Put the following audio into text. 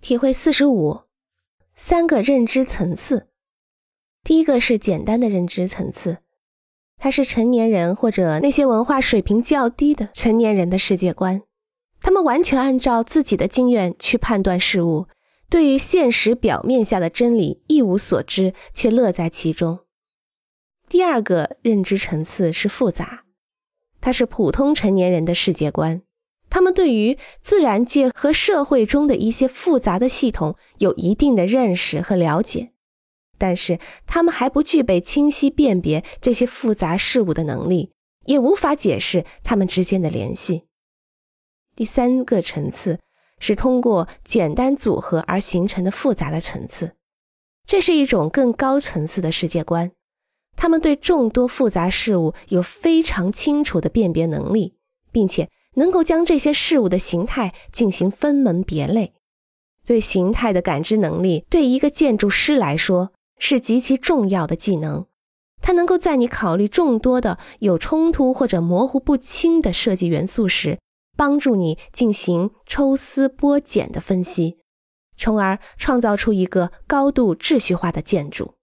体会四十五，三个认知层次。第一个是简单的认知层次，它是成年人或者那些文化水平较低的成年人的世界观，他们完全按照自己的经验去判断事物，对于现实表面下的真理一无所知，却乐在其中。第二个认知层次是复杂，它是普通成年人的世界观。他们对于自然界和社会中的一些复杂的系统有一定的认识和了解，但是他们还不具备清晰辨别这些复杂事物的能力，也无法解释它们之间的联系。第三个层次是通过简单组合而形成的复杂的层次，这是一种更高层次的世界观。他们对众多复杂事物有非常清楚的辨别能力，并且。能够将这些事物的形态进行分门别类，对形态的感知能力，对一个建筑师来说是极其重要的技能。它能够在你考虑众多的有冲突或者模糊不清的设计元素时，帮助你进行抽丝剥茧的分析，从而创造出一个高度秩序化的建筑。